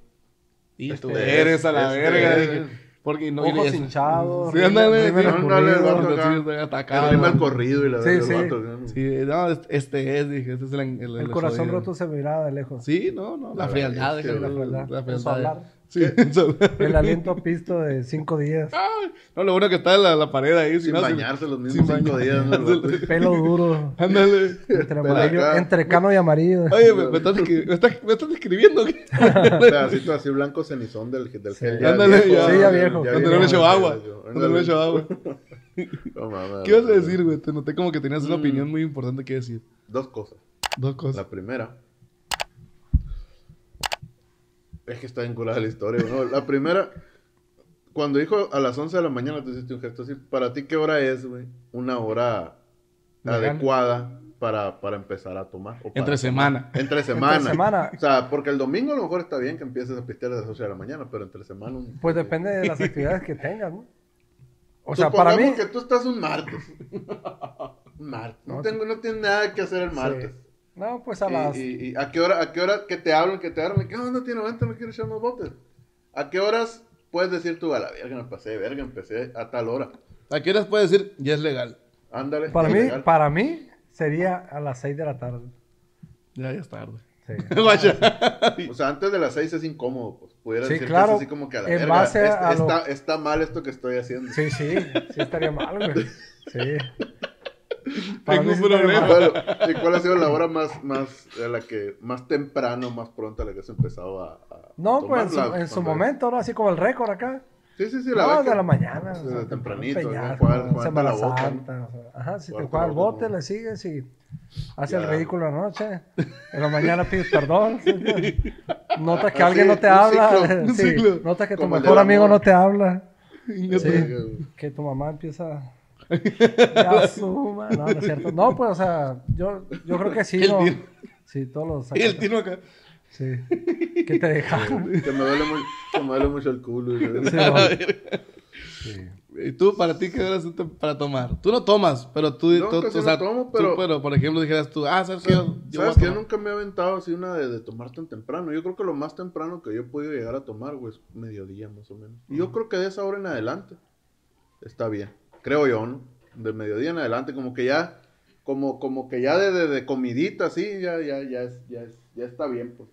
y tú Este eres es, a la este verga. es. dije, porque no, Ojos eso- hinchados. Sí, ándale, sí, ándale, el vato atacado. El ¿no? corrido y la Sí, verdad, sí. vato, ¿no? Sí, no, este- este es, dije, este es el, el, El el corazón jodido. roto se miraba de lejos. Sí, no, no, la La frialdad, bestia, dije, la, güey. frialdad, la frialdad. Sí, El aliento a pisto de cinco días. no, lo bueno que está en la, la pared ahí. si Sin bañarse los sin mismos cinco días, ¿no? Pelo duro. Ándale. Entre, amarillo- cano y amarillo. Oye, me, me estás, me, estás, me estás. Un pedacito así blanco cenizón del, del Sí. gel. Ándale, ya. Sí, ya viejo. Cuando no le echo agua. Cuando no le echo agua. No. ¿Qué ibas a decir, güey? Te noté como que tenías una Mm. opinión muy importante que decir. Dos cosas. Dos cosas. La primera. Es que está vinculada la historia, ¿no? La primera, cuando dijo a las 11 de la mañana, tú hiciste un gesto así. ¿Para ti qué hora es, güey? Una hora Legal. adecuada para, para empezar a tomar. o Entre tomar. semana. Entre semana. Entre semana. O sea, porque el domingo a lo mejor está bien que empieces a pistear a las 8 de la mañana, pero entre semana. un- Pues depende de las actividades que tengas, ¿no? O sea, para mí. que tú estás un martes. Martes. No, No, tengo, no tienes nada que hacer el martes. Sí. No, pues a las. Y, y a qué hora, a qué hora que te hablan, que te hablan, que no, tiene venta, me quiero echar unos botes. ¿A qué horas puedes decir tú a la verga, me pasé de verga, empecé a tal hora? ¿A qué horas puedes decir ya es legal? Ándale. Para es mí, legal. para mí sería a las 6 de la tarde. Ya, ya es tarde. Sí. O sea, antes de las seis es incómodo, pues. Pudiera Sí, decir claro, que es así como que a la en verga, base es- a lo- está, está mal esto que estoy haciendo. Sí, sí, sí estaría mal, güey. Sí. Para problema. Bueno, ¿y cuál ha sido la hora más, más, a la que, más temprano, más pronto a la que has empezado a, a No, tomar? pues en su, en su momento, ahora así como el récord acá. Sí, sí, sí, la no, de que- la mañana. o sea, tempranito, ¿no? peñasco, Jugar- la boca, ¿no? Santa. o sea, ajá, si te Jugarte juega la el boca, bote, ¿no? le sigues y hace el ridículo en la noche. En la mañana pides perdón. ¿sí? Notas que Ah, alguien sí, no te un habla. ciclo, un sí, ciclo. Notas que tu Como mejor amigo no te habla. Que tu mamá empieza. Ya suma. No, no es cierto. No, pues, o sea, yo, yo creo que sí. El no. Sí, todos los. Y el tino acá. Sí. Que te dejaron. Que me duele, muy, que me duele mucho el culo. y- Sí, no. Sí. ¿Y tú, para ti, qué horas para tomar? Tú no tomas, pero tú, No, tú- casi o sea, no tomo, tú, pero- pero, por ejemplo, dijeras tú, ah, ¿sabes qué? Yo, yo voy a ¿Sabes que yo nunca me he aventado así una de, de tomar tan temprano? Yo creo que lo más temprano que yo he podido llegar a tomar, güey, es mediodía más o menos. Y yo creo que de esa hora en adelante está bien. Creo yo, ¿no? De mediodía en adelante, como que ya, como, como que ya de, de, de comidita, sí, ya, ya, ya, es, ya, es, ya está bien. Pues.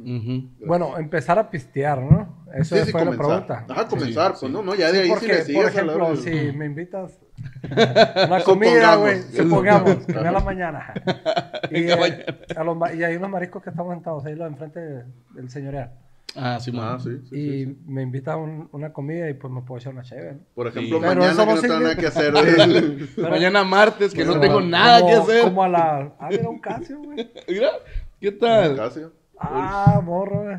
Bueno, empezar a pistear, ¿no? Eso Sí, sí, fue la pregunta. Ajá, comenzar, Sí, pues sí. no, no, ya de ahí porque, si le por sigues a la ejemplo, si me invitas una comida, güey, Supongamos. que da la mañana. Y, eh, mañana. a los y hay unos mariscos que estamos sentados ahí lo de enfrente del señorial. Ah, sí, Ah, sí, sí, y sí, sí. me invita a un- una comida y pues me puedo echar una chévere. ¿no? Por ejemplo, mañana eso que no no tengo nada que hacer. güey. Pero- Mañana martes, que no tengo como- nada que hacer. Como a la... Ah, mira un Casio, güey. Mira, ¿qué tal? Casio. Ah, morro, güey.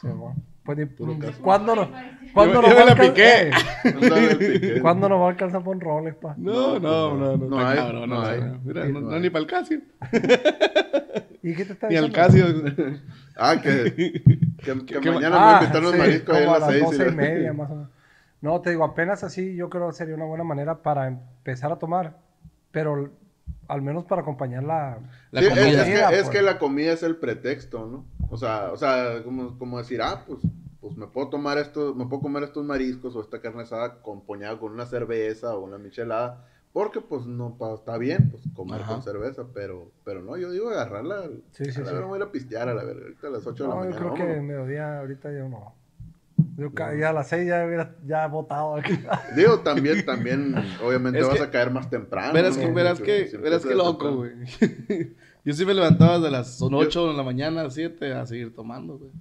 Sí, mo. Pues. ¿Cuándo no? ¿Cuándo nos yo va me a la alcan- piqué. eh, Ándale, el piqué. ¿Cuándo nos va a alcanzar por un Rolex, pa? No, no, no, no, No está hay, cabrón, no no, hay. no. Mira, no, No no hay. ni para el Casio, ¿Y qué te está ni al diciendo? Casio. Ah, que, que, que que- mañana me voy a Ah, invitar los sí, mariscos ahí a las seis. doce y media, más o menos. No, te digo, apenas así yo creo que sería una buena manera para empezar a tomar, pero al menos para acompañar la... La Sí, comida. Es, Comida, que, es pues. que la comida es el pretexto, ¿no? O sea, o sea como, como decir, ah, pues, pues me puedo tomar esto, me puedo comer estos mariscos o esta carne asada acompañada con una cerveza o una michelada, porque pues no pa- está bien, pues comer Ajá. con cerveza, pero, pero no, yo digo agarrarla, Sí, sí, a la sí. verga voy a ir a pistear a la verga, ahorita a las 8 de la No, yo mañana. creo que mediodía ahorita yo no. Yo ca- ya a las seis ya hubiera ya votado aquí. Digo, también, también, obviamente Es vas que- a caer más temprano. Verás ¿no? que, verás que, si verás que loco, güey. Yo sí me levantaba desde las 8 de la mañana, a las 7 a seguir tomando, güey.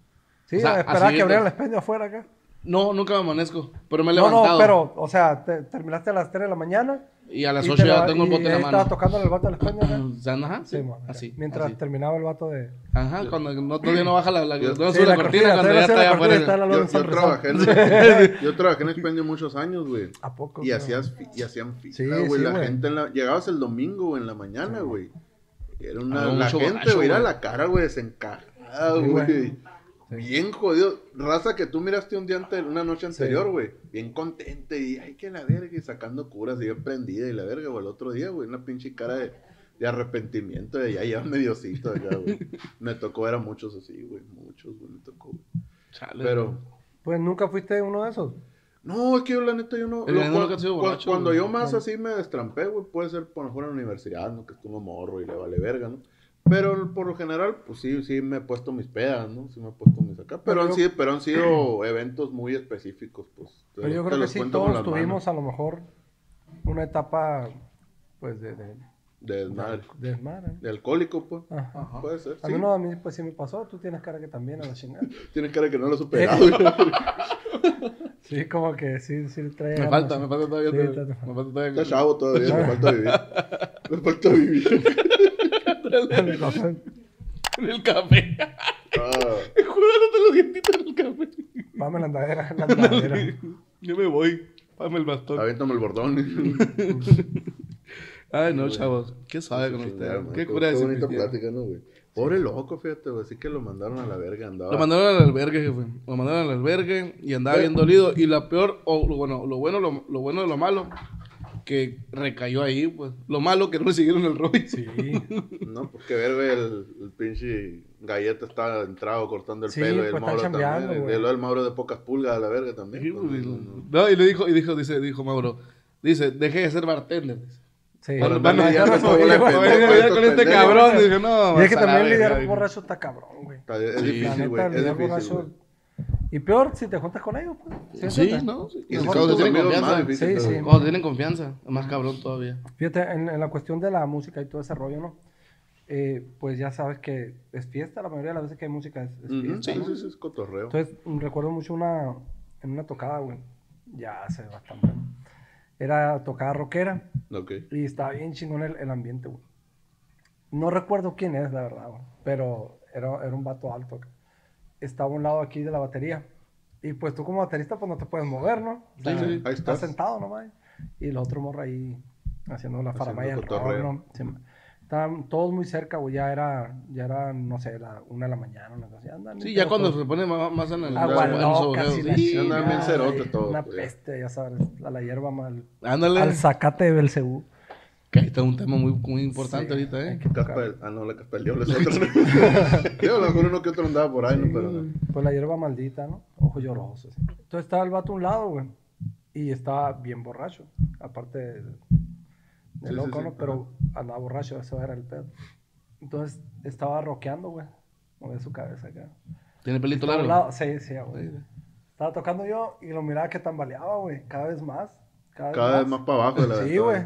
Sí, O sea, a esperar así que abriera el expendio afuera acá. No, nunca me amanezco, pero me he No, levantado. no, pero, o sea, te- terminaste a las 3 de la mañana. Y a las y 8 te ya tengo el bote en la mano. Estabas tocando el vato acá. O sea, ajá, sí, así. Mientras así. terminaba el vato de. Ajá, cuando no, todavía no baja la, la, Yo- no Sí, sube la, la cortina, cortina, cuando ya está allá la afuera. la Yo, trabajé en, Resort. yo trabajé en Expendio muchos años, güey. ¿A poco? Y, hacías, y hacían fila, Sí, güey. sí, la gente en la, llegabas el domingo güey, en la mañana, güey. Era una, la gente, güey, era la cara, güey, desencajada, Sí, güey. Bien jodido. Raza que tú miraste un día ante, una noche anterior, güey. Bien contente y ay, que la verga, y sacando curas y bien prendida y la verga, güey. El otro día, güey, una pinche cara de, de arrepentimiento, de ya llevan mediocito acá, güey. Me tocó ver a muchos así, güey, muchos, güey, me tocó, güey. Chale, Pero, Pues nunca fuiste uno de esos. no, es que yo la neta, yo no. Lo- sido borracho, cuando güey. yo más así me destrampé, güey, puede ser por lo mejor en la universidad, ¿no? Que estuvo morro y le vale verga, ¿no? Pero por lo general, pues sí, sí me he puesto mis pedas, ¿no? Sí me he puesto mis acá. Pero, Pero han, yo- sido, pero han sido eventos muy específicos, pues. Pero yo creo que sí, todos las manos. tuvimos a lo mejor una etapa, pues, de, de, De desmadre. de desmadre. De alcohólico, pues. Ajá. Puede ser. A sí. mí no, a mí pues sí me pasó, tú tienes cara que también a la chingada. Tiene cara que no lo he superado. Sí, como que sí, sí trae Me falta, me falta todavía. Sí, me te- te falta todavía. Está chavo todavía, me falta vivir. Me falta vivir. En el café. Ah, Jugándote los dientitos en el café. Vamos la andadera, la andadera. Yo me voy. Pame el bastón. aviéntame el bordón. Ay, no, chavos. Qué suave con chingada, Qué cura de bonita pistear. plática, ¿no, güey? Pobre loco, fíjate, güey. Así que lo mandaron a la verga. Andaba. Lo mandaron al albergue, jefe. Lo mandaron al albergue y andaba bien dolido. Y la peor, o bueno, lo bueno, lo, lo bueno de lo malo, que recayó ahí, pues. Lo malo que no le siguieron el rollo. Sí. No, porque ver, güey, el, el pinche galleta está entrado cortando el Sí, pelo y el pues, Mauro también. güey. Del Mauro de pocas pulgas a la verga también. Sí, pues, pues, no, y- no, no. No, y le dijo, y dijo, dice, dijo Mauro, dice, deje de ser bartender. Sí. Para Van a andar lidiar con este cabrón. Dije, no, Y es que también lidiar borracho está cabrón, güey. Es difícil, güey. Es difícil. Y peor si te juntas con ellos, pues. Sí? ¿no? Sí. Y si Cuando te tienen más confianza. difícil. Sí, güey. sí. Cuando tienen confianza, más cabrón todavía. Fíjate, en, en la cuestión de la música y todo ese rollo, ¿no? Eh, pues ya sabes que es fiesta, la mayoría de las veces que hay música es, fiesta, Sí, ¿no? sí, sí, es cotorreo. Entonces, recuerdo mucho una, en una tocada, güey, ya hace bastante. Era tocada rockera Ok. y estaba bien chingón el, el ambiente, güey. No recuerdo quién es, la verdad, güey, pero era, era un vato alto. acá. Estaba a un lado aquí de la batería. Y pues tú como baterista, pues no te puedes mover, ¿no? Sea, sí, ahí estás estás. sentado nomás. Y el otro morro ahí haciendo la faramaya cotorreo. rock, ¿no? Sí, Estaban todos muy cerca, güey. Ya era, ya era, no sé, la una de la mañana, una cosa así. Andan Sí, ya cuando se pone más, más en el... Agua el loca, la sí, andan bien cerotes güey. todos, Una pues. peste, ya sabes, a la hierba mal. Ándale. Al zacate de Belcebú. Ahí está un tema muy, muy importante Sí, ahorita, ¿eh? ah, no, la caspa del diablo es otra. Yo, a lo mejor uno que otro andaba por ahí, ¿no? Pero no. Pues la hierba maldita, ¿no? Ojos llorosos. así. Entonces estaba el vato a un lado, güey. Y estaba bien borracho. Aparte de, de Sí, sí, loco, sí, ¿no? Pero andaba borracho, eso era el pedo. Entonces estaba rockeando, güey. Movía su cabeza acá. Tiene pelito largo. lado, sí, sí, güey. Estaba tocando yo y lo miraba que tambaleaba, güey. Cada vez más. Cada vez Cada más. vez más para abajo de la Sí, güey.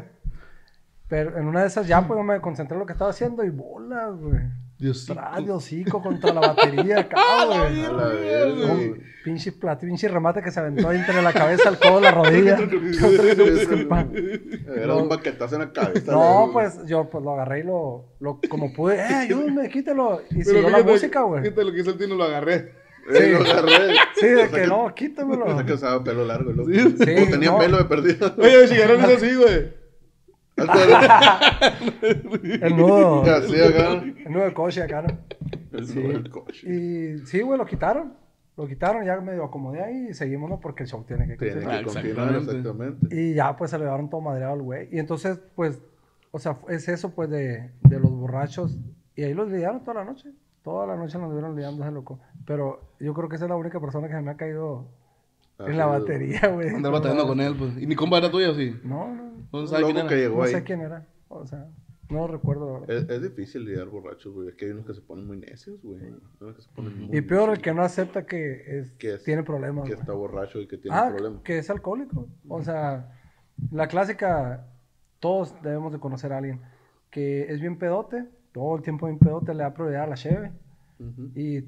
Pero en una de esas ya, pues, me concentré en lo que estaba haciendo y bolas, güey. Dios sí. Tras de hocico contra la batería güey. Con güey. pinche plato, pinche remate que se aventó entre la cabeza, el codo, la rodilla. Era un baquetazo en la cabeza. No, güey. pues yo pues lo agarré y lo, lo como pude, eh, ayúdame, quítelo. Y siguió la música, güey. Fíjate lo que hizo el Tino, lo agarré. Eh, lo agarré. Sí, O de sea que no, quítamelo. O sea que usaba pelo largo, loco. Sí. Sí, o tenía no. pelo de perdido. Oye, si agarraron eso así, güey. El nudo, Así acá. el nudo de coche acá, ¿no? El Sí. el coche. Y sí, güey, lo quitaron. Lo quitaron, ya medio acomodé ahí y seguimos, ¿no? Porque el show tiene que Tiene continuar. que continuar, Exactamente. exactamente. Y ya, pues se le llevaron todo madreado al güey. Y entonces, pues, o sea, es eso, pues, de, de los borrachos. Y ahí los lidiaron toda la noche. Toda la noche nos vieron lidiando ese loco. Pero yo creo que esa es la única persona que se me ha caído en la batería, güey. Andar batallando con él, pues. ¿Y mi compa era tuyo, sí? No, no. No sabe quién loco que era. llegó No ahí. sé quién era. O sea, no recuerdo. la verdad. Es, es difícil lidiar borrachos, güey. Es que hay unos que se ponen muy necios, güey. Hay unos que se ponen muy Y peor, el necios, que no acepta que es, Que es- tiene problemas. Que güey. está borracho y que tiene Ah, problemas. que es alcohólico. O sea, la clásica, todos debemos de conocer a alguien que es bien pedote, todo el tiempo bien pedote, le da prioridad a la cheve Ujú. y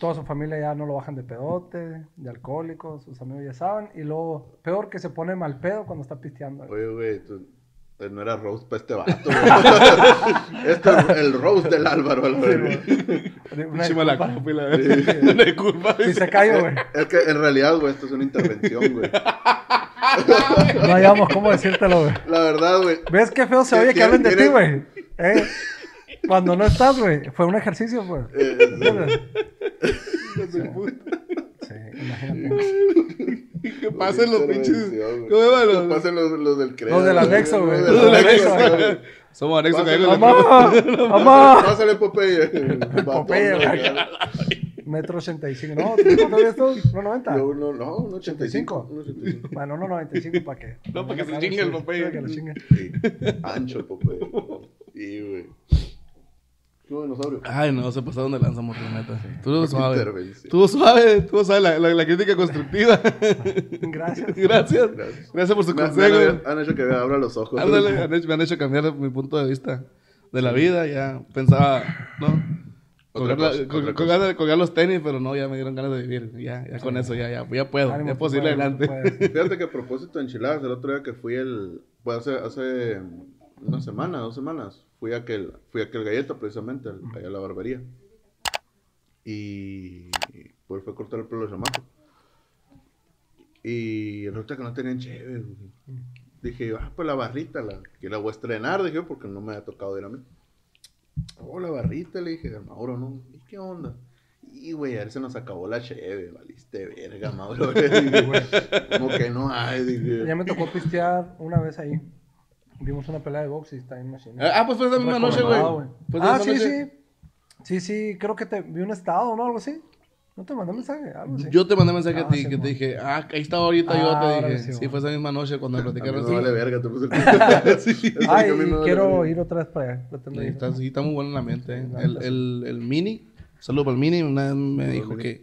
toda su familia ya no lo bajan de pedote, de alcohólico, sus amigos ya saben, y luego, peor que se pone mal pedo cuando está pisteando. Oye, güey, tú- eh, no era roast para este vato, güey. Esto es el roast del Álvaro, a la. Una copa y la Una. Y se cayó, güey. Es que en realidad, güey, esto es una intervención, güey. No hayamos cómo decírtelo, güey. La verdad, güey. ¿Ves qué feo se ¿Qué oye que hablen de ti, güey? ¿Eh? Cuando no estás, güey. Fue un ejercicio, pues. eh, ¿Entiendes? Sí, imagínate. Que pasen los pinches. intervención, güey. ¿Cómo se llaman Que los- pasen los, los del credo. Los del anexo, güey. Los del del anexo, anexo, güey. Somos Pásale, con ¡Mamá! ¡Mamá! Pásale, Popeye. Popeye, güey. ¿no? Metro 85. No, ¿tú cuánto ves tú? ¿No 90? Yo uno, no, un 85. 85. Un 85. Bueno, no 95 para qué. No, para que se chingue el sí, Popeye. para que lo chingue. Sí. Ancho el Popeye. Sí, güey. Qué dinosaurio. Ay, no, se pasaron de lanza, morro, neta. Estuvo suave. Estuvo suave, estuvo suave la, la, la crítica constructiva. Gracias. Gracias. Gracias. Gracias por su Me, me consejo. han, han hecho que me abra los ojos. Ándale, han hecho- me han hecho cambiar mi punto de vista de la vida. Ya pensaba, ¿no? Colgar, cosa, los tenis, pero no, ya me dieron ganas de vivir. Ya, ya con eso, ya, ya, ya puedo. Ánimo, ya puedo seguir adelante. puedes. Fíjate que a propósito de enchiladas, el otro día que fui el. Pues hace, hace una semana, dos semanas, fui a aquel, fui a aquel galleta precisamente, al- allá a la barbería. Y pues fue a cortar el pelo de chamaco. Y otro que no tenían chévere, güey. Dije, ah, pues la barrita, la, que la voy a estrenar, dije, porque no me había tocado ir a mí. Oh, la barrita, le dije, Mauro, ¿no? ¿Y qué onda? Y, güey, a ver, se nos acabó la cheve, valiste verga, Mauro. Como que no hay, dije. Ya me tocó pistear una vez ahí. Vimos una pelea de box y está en machine. Ah, pues fue esa misma noche, güey. Esa Ah, sí, noche. sí. Sí, sí, creo que te vi un estado, ¿no? Algo así. ¿No te mandé mensaje? Algo así. Yo te mandé mensaje a Ah, ti sí, que mo. te dije, ah, ahí estaba ahorita Ah, yo, te órale, dije. sí, Sí, fue esa misma noche cuando A platicaron no vale verga, te puse el Sí. Ay, a no vale quiero verga. ir otra vez para allá. pretendo Sí, ir. está, sí, está muy bueno en la mente. eh. El, el, el mini, saludo para el mini, una vez me dijo que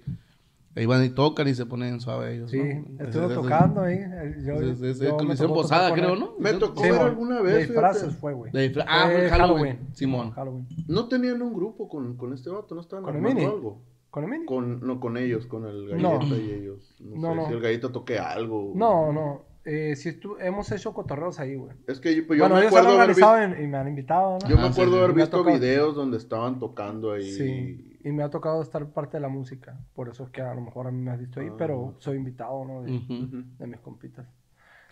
ahí van y tocan y se ponen suave ellos. Sí, ¿no? ese- tocando ahí. Yo, Liceo tocó Posada, con creo. ¿no? Me tocó Sí, ver alguna De vez. disfraces fíjate. fue, güey. De disfra- ah, Fue fue Halloween. Simón. Halloween. No tenían un grupo con, con este vato, no estaban ¿Con el armando Mini? algo. ¿Con el mini? Con, no, con ellos, con el No. galleta y ellos. No, No, sé no. si el galleta toque algo. No, no. Eh, sí estu- hemos hecho cotorreos ahí, güey. Es que yo, pues, yo bueno, me ellos han acuerdo haber visto, organizado y me han invitado, ¿no? yo me Ah, acuerdo sí, haber visto videos donde estaban tocando ahí. Sí, y me ha tocado estar parte de la música. Por eso es que a lo mejor a mí me has visto ahí, Ah. pero soy invitado, ¿no? De, Ujú. Ujú. de mis compitas.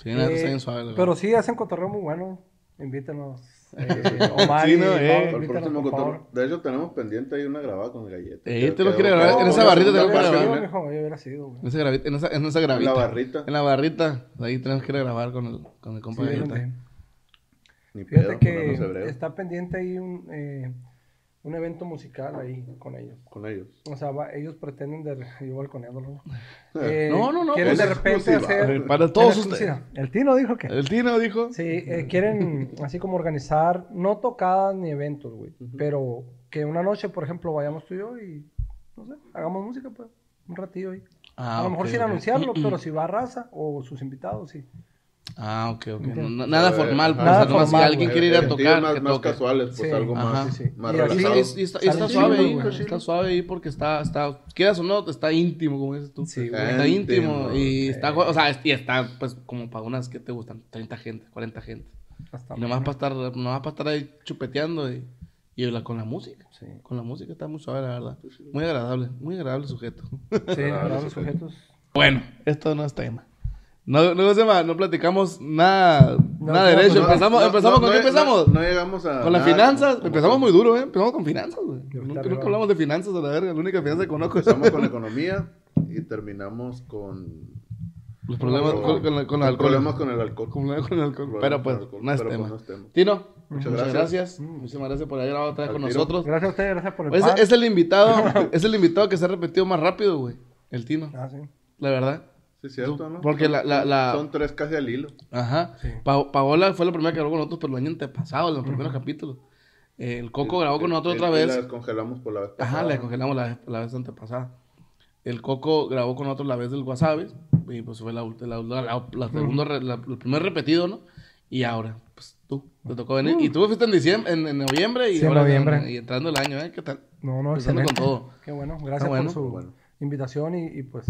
Sí, Eh, suave. Pero sí, hacen cotorreo muy bueno. Invítenos. Eh, Omar Sí, no, eh. Invítenos, por favor. De hecho, tenemos pendiente ahí una grabada con el galleta. Eh, te lo quiere grabar. En esa barrita tengo que grabar, yo hubiera sido, güey. En esa, gravita, en, esa, en esa gravita. En la barrita. En la barrita. Ahí tenemos que ir a grabar con el, con el compa Sí, Galleta. Ni pedo, Fíjate que está pendiente ahí un, eh, un evento musical ahí con ellos. Con ellos. O sea, va- ellos pretenden de... Yo balconeándolo. Eh, No, no, no, Quieren es de repente exclusiva. Hacer... Para todos ustedes. El Tino dijo que... El Tino dijo. Sí, eh, quieren así como organizar, no tocadas ni eventos, güey, pero que una noche, por ejemplo, vayamos tú y yo y, no sé, hagamos música, pues, un ratillo ahí. Ah, a lo mejor sin anunciarlo, pero si va a raza o sus invitados, sí. Ah, ok, ok. No- nada formal, pues. ajá. o sea, Nada nomás si formal, alguien quiere ir a tocar, más, que más toque. casuales, pues Sí, algo ajá. más, Sí, sí. más Y relajado. está, suave ahí, güey. está suave ahí porque está, está, quieras o no, está íntimo, como dices tú. Sí, güey. Está íntimo Íntimo, y está, o sea, y está, pues, como para unas que te gustan, 30 gente, 40 gente. Hasta Y nomás para estar, nomás para estar ahí chupeteando y, y la- con la música. Sí, Con la música está muy suave, la verdad. Muy agradable, muy agradable sujeto. sí, los sujetos. Bueno, esto no es tema. No, no, no platicamos nada, No, nada no, derecho. no, empezamos, No, empezamos no, ¿con qué empezamos? No, no llegamos a. con las finanzas. como- empezamos muy duro, ¿eh? Empezamos con finanzas, güey. Nunca, hablamos de finanzas, a la verga. La única finanza que conozco es Empezamos con economía y terminamos con. los problemas con- con, con, la- con el alcohol. Problemas con el alcohol. Con, el alcohol. Problemas Pero con pues, el alcohol, no es pero, pues, tema. no es tema. Tino, Muchas muchas gracias. gracias. Muchísimas gracias por haber grabado otra vez Al con tiro. nosotros. Gracias a ustedes, gracias por el Es, pan. es el invitado, es el invitado que se ha repetido más rápido, güey. El Tino, Ah, sí. la verdad. Sí, es cierto, ¿no? Porque la- la- la- Son tres casi al hilo. Ajá. Sí. Pa- Paola fue la primera que grabó con nosotros, pero el año antepasado, en los primeros capítulos. Eh, el Coco grabó con nosotros otra y vez. La descongelamos por la vez Ajá, pasada. la congelamos la, vez- la vez antepasada. El Coco grabó con nosotros la vez del wasabi. Y pues fue la, la, la, la- la segunda el primer repetido, ¿no? Y ahora, pues tú, te tocó venir. Y tú fuiste en diciembre, en, en noviembre y Sí, en ahora noviembre. y entrando el año, ¿eh? ¿Qué tal? No, no, Empezando con todo. Qué bueno, gracias bueno. por su Bueno. invitación y, y, pues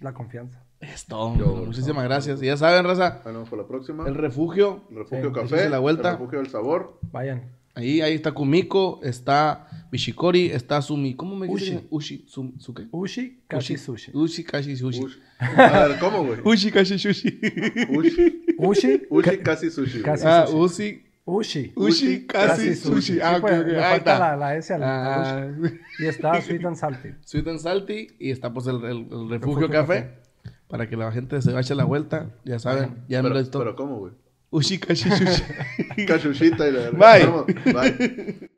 la confianza. Esto, Yo- muchísimas gracias. Y ya saben, raza, Bueno, vamos por la próxima. el refugio. El refugio Sí, café. la vuelta. El refugio del sabor. Vayan. Ahí, ahí está Kumiko, está Bishikori, está Sumi. ¿Cómo me Ushi. dice? Ushi. Sum, ¿su qué? Ushi, casi Ushi. sushi. Ushi, kashi, sushi. Ush. A ver, ¿cómo, güey? Ushi, kashi, sushi. Ushi. Ushi, Ushi casi sushi. Casi. ah, sushi. Ushi. Ushi. Ushi, casi, sushi. Ah, Sí, ok, pues, ok. le Ahí falta está. la, la S al, Ah, Ushi. Y está Sweet and Salty. Sweet and Salty y está pues el, el- el refugio, Refugio café, Café para que la gente se vaya a la vuelta. Ya saben, ya no les toca. ¿Pero cómo, güey? Ushi, cachuchita. y la... Bye. Bye.